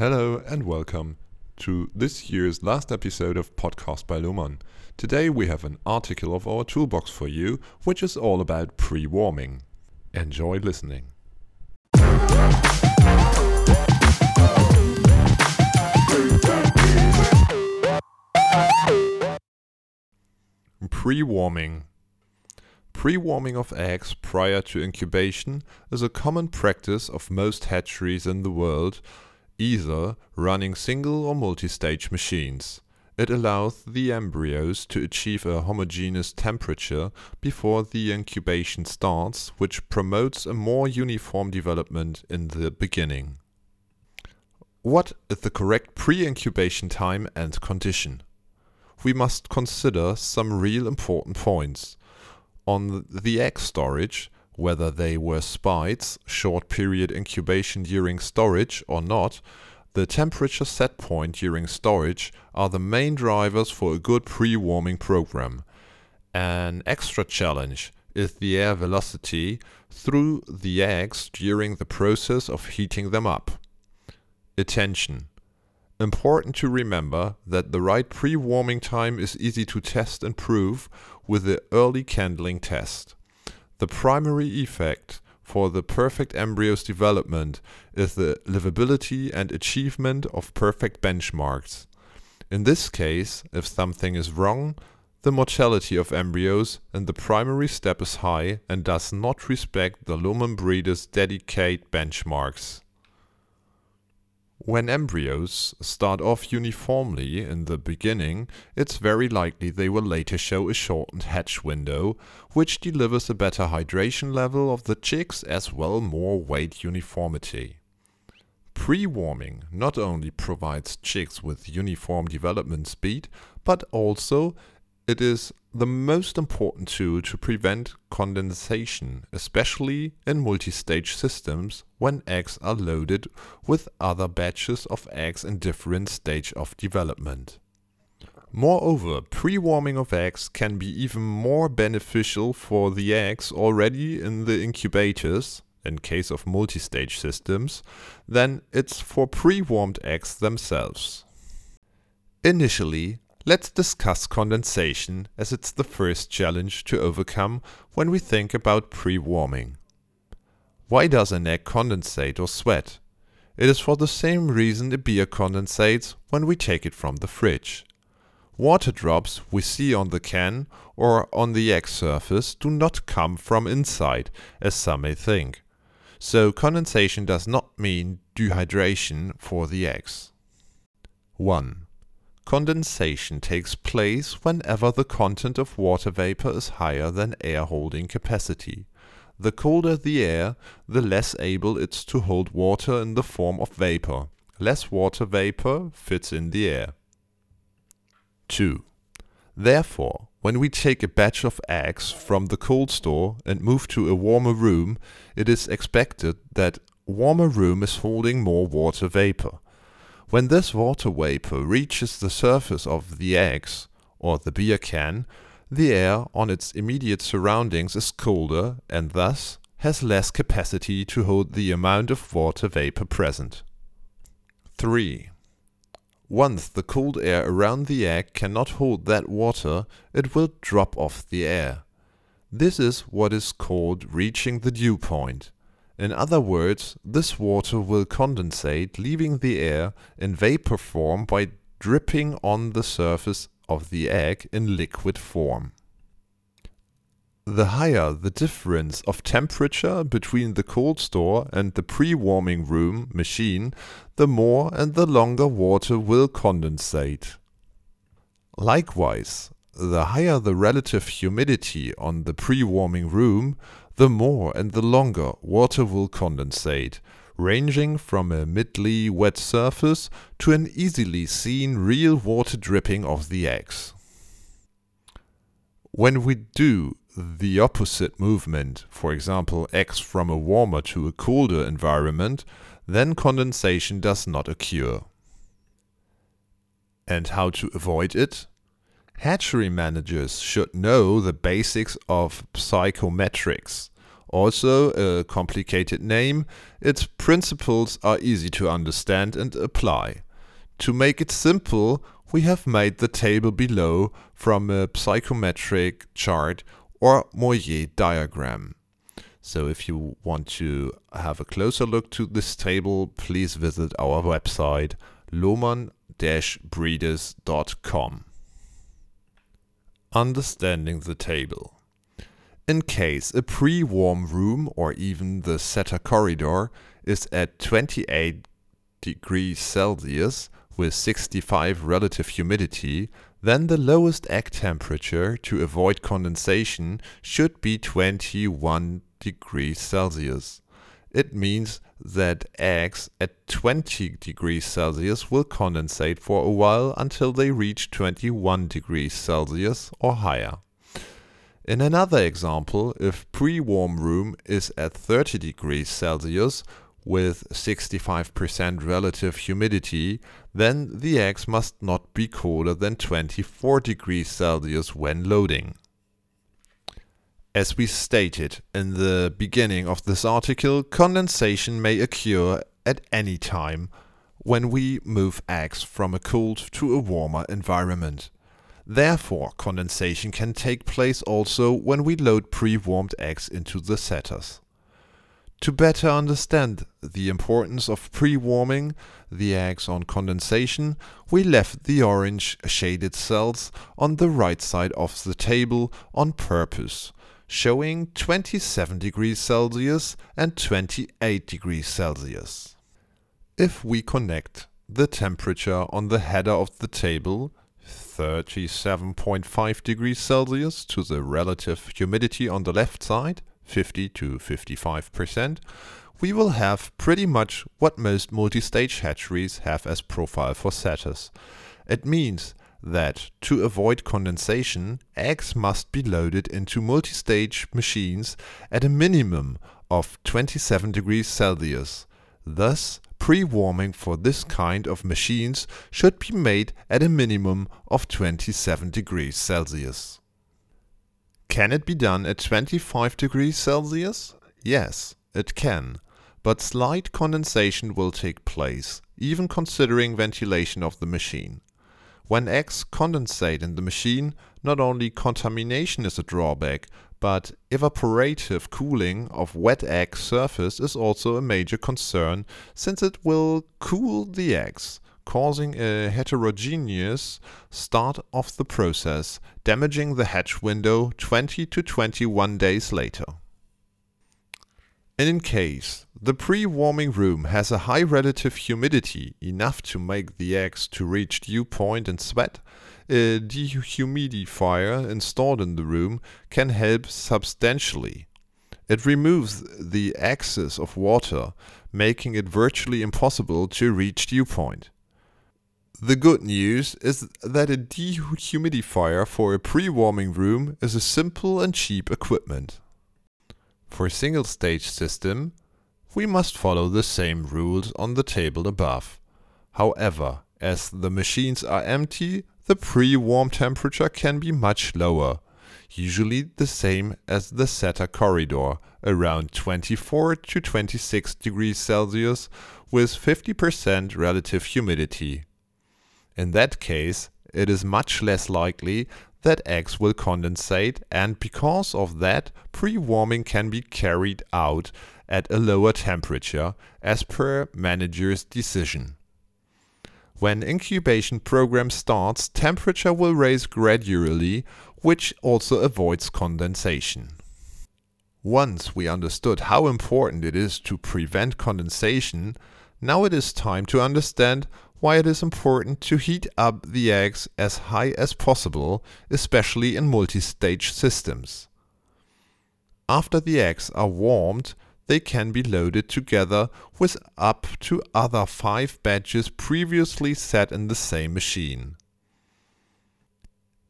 Hello and welcome to this year's last episode of Podcast by Lohmann. Today we have an article of our toolbox for you, which is all about pre warming. Enjoy listening. Pre warming. Pre warming of eggs prior to incubation is a common practice of most hatcheries in the world either running single or multi-stage machines. It allows the embryos to achieve a homogeneous temperature before the incubation starts, which promotes a more uniform development in the beginning. What is the correct pre-incubation time and condition? We must consider some real important points. On the egg storage, whether they were SPIDES, short period incubation during storage or not, the temperature set point during storage are the main drivers for a good pre-warming program. An extra challenge is the air velocity through the eggs during the process of heating them up. Attention! Important to remember that the right pre-warming time is easy to test and prove with the early candling test. The primary effect for the perfect embryo's development is the livability and achievement of perfect benchmarks. In this case, if something is wrong, the mortality of embryos in the primary step is high and does not respect the Lohmann breeder's dedicated benchmarks. When embryos start off uniformly in the beginning, it's very likely they will later show a shortened hatch window, which delivers a better hydration level of the chicks as well more weight uniformity. Pre-warming not only provides chicks with uniform development speed, but also it is the most important tool to prevent condensation, especially in multi-stage systems when eggs are loaded with other batches of eggs in different stage of development. Moreover, pre-warming of eggs can be even more beneficial for the eggs already in the incubators, in case of multi-stage systems, than it's for pre-warmed eggs themselves. Initially, Let's discuss condensation as it's the first challenge to overcome when we think about pre-warming. Why does an egg condensate or sweat? It is for the same reason a beer condensates when we take it from the fridge. Water drops we see on the can or on the egg surface do not come from inside, as some may think. So condensation does not mean dehydration for the eggs. 1. Condensation takes place whenever the content of water vapor is higher than air holding capacity. The colder the air, the less able it is to hold water in the form of vapor. Less water vapor fits in the air. 2. Therefore, when we take a batch of eggs from the cold store and move to a warmer room, it is expected that warmer room is holding more water vapor. When this water vapor reaches the surface of the eggs, or the beer can, the air on its immediate surroundings is colder and thus has less capacity to hold the amount of water vapor present. 3. Once the cold air around the egg cannot hold that water, it will drop off the air. This is what is called reaching the dew point. In other words, this water will condensate, leaving the air in vapor form by dripping on the surface of the egg in liquid form. The higher the difference of temperature between the cold store and the pre-warming room machine, the more and the longer water will condensate. Likewise, the higher the relative humidity on the pre-warming room, the more and the longer water will condensate, ranging from a mildly wet surface to an easily seen real water dripping of the eggs. When we do the opposite movement, for example, eggs from a warmer to a colder environment, then condensation does not occur. And how to avoid it? Hatchery managers should know the basics of psychrometrics Also, a complicated name, its principles are easy to understand and apply. To make it simple, we have made the table below from a psychrometric chart or Mollier diagram. So if you want to have a closer look to this table, please visit our website lohmann-breeders.com. Understanding the table. In case a pre-warm room or even the setter corridor is at 28 degrees Celsius with 65 relative humidity, then the lowest egg temperature to avoid condensation should be 21 degrees Celsius. It means that eggs at 20 degrees Celsius will condensate for a while until they reach 21 degrees Celsius or higher. In another example, if pre-warm room is at 30 degrees Celsius with 65% relative humidity, then the eggs must not be colder than 24 degrees Celsius when loading. As we stated in the beginning of this article, condensation may occur at any time when we move eggs from a cold to a warmer environment. Therefore, condensation can take place also when we load pre-warmed eggs into the setters. To better understand the importance of pre-warming the eggs on condensation, we left the orange shaded cells on the right side of the table on purpose showing 27 degrees Celsius and 28 degrees Celsius. If we connect the temperature on the header of the table 37.5 degrees Celsius to the relative humidity on the left side 50 to 55%, we will have pretty much what most multi-stage hatcheries have as profile for setters. It means that to avoid condensation, eggs must be loaded into multi-stage machines at a minimum of 27 degrees Celsius. Thus, pre-warming for this kind of machines should be made at a minimum of 27 degrees Celsius. Can it be done at 25 degrees Celsius? Yes, it can, but slight condensation will take place, even considering ventilation of the machine. When eggs condensate in the machine, not only contamination is a drawback, but evaporative cooling of wet egg surface is also a major concern since it will cool the eggs, causing a heterogeneous start of the process, damaging the hatch window 20 to 21 days later. And in case the pre-warming room has a high relative humidity enough to make the eggs to reach dew point and sweat, a dehumidifier installed in the room can help substantially. It removes the excess of water, making it virtually impossible to reach dew point. The good news is that a dehumidifier for a pre-warming room is a simple and cheap equipment. For a single stage system, we must follow the same rules on the table above. However, as the machines are empty, the pre-warm temperature can be much lower, usually the same as the setter corridor, around 24 to 26 degrees Celsius with 50% relative humidity. In that case, it is much less likely that eggs will condensate and because of that pre-warming can be carried out at a lower temperature as per manager's decision. When incubation program starts, temperature will raise gradually, which also avoids condensation. Once we understood how important it is to prevent condensation, now it is time to understand why it is important to heat up the eggs as high as possible, especially in multi-stage systems. After the eggs are warmed, they can be loaded together with up to other 5 batches previously set in the same machine.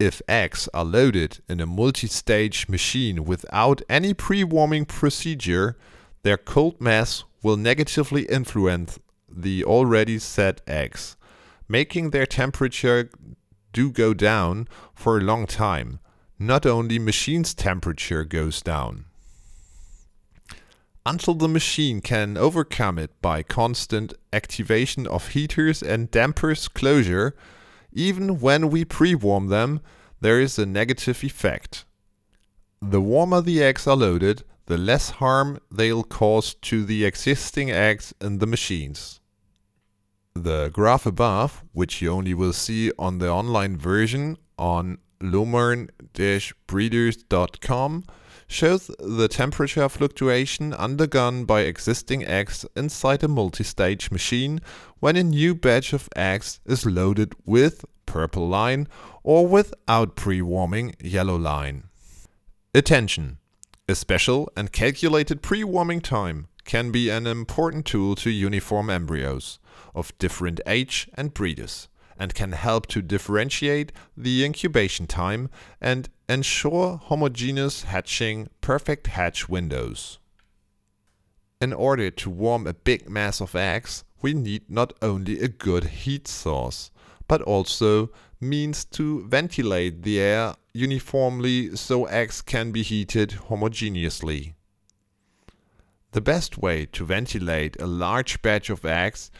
If eggs are loaded in a multi-stage machine without any pre-warming procedure, their cold mass will negatively influence the already set eggs, making their temperature do go down for a long time. Not only machine's temperature goes down. Until the machine can overcome it by constant activation of heaters and dampers closure, even when we pre-warm them, there is a negative effect. The warmer the eggs are loaded, the less harm they'll cause to the existing eggs in the machines. The graph above, which you only will see on the online version on lohmann-breeders.com, shows the temperature fluctuation undergone by existing eggs inside a multi-stage machine when a new batch of eggs is loaded with purple line or without pre-warming yellow line. Attention! A special and calculated pre-warming time can be an important tool to uniform embryos of different age and breeders and can help to differentiate the incubation time and ensure homogeneous hatching perfect hatch windows. In order to warm a big mass of eggs, we need not only a good heat source, but also means to ventilate the air uniformly so eggs can be heated homogeneously. The best way to ventilate a large batch of eggs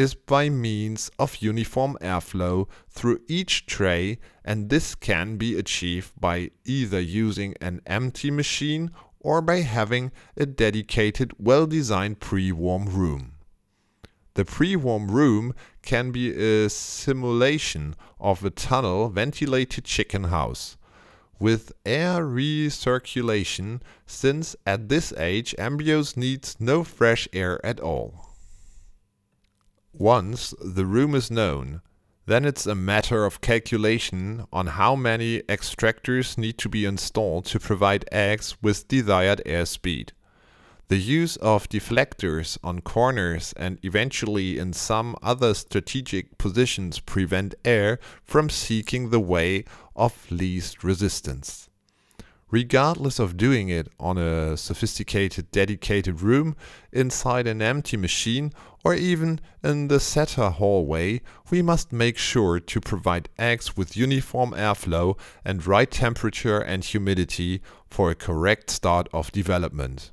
is by means of uniform airflow through each tray and this can be achieved by either using an empty machine or by having a dedicated well-designed pre-warm room. The pre-warm room can be a simulation of a tunnel ventilated chicken house with air recirculation since at this age embryos need no fresh air at all. Once the room is known, then it's a matter of calculation on how many extractors need to be installed to provide eggs with desired airspeed. The use of deflectors on corners and eventually in some other strategic positions prevent air from seeking the way of least resistance regardless of doing it on a sophisticated dedicated room, inside an empty machine, or even in the setter hallway, we must make sure to provide eggs with uniform airflow and right temperature and humidity for a correct start of development.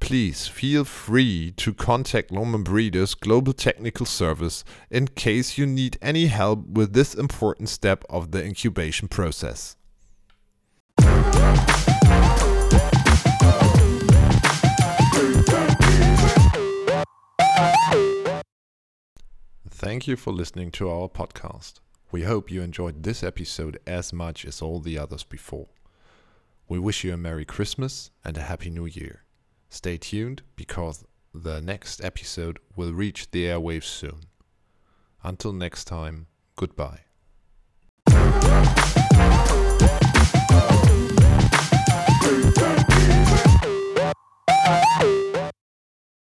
Please feel free to contact Lohmann Breeders Global Technical Service in case you need any help with this important step of the incubation process. Thank you for listening to our podcast. We hope you enjoyed this episode as much as all the others before. We wish you a Merry Christmas and a Happy New Year. Stay tuned because the next episode will reach the airwaves soon. Until next time, goodbye.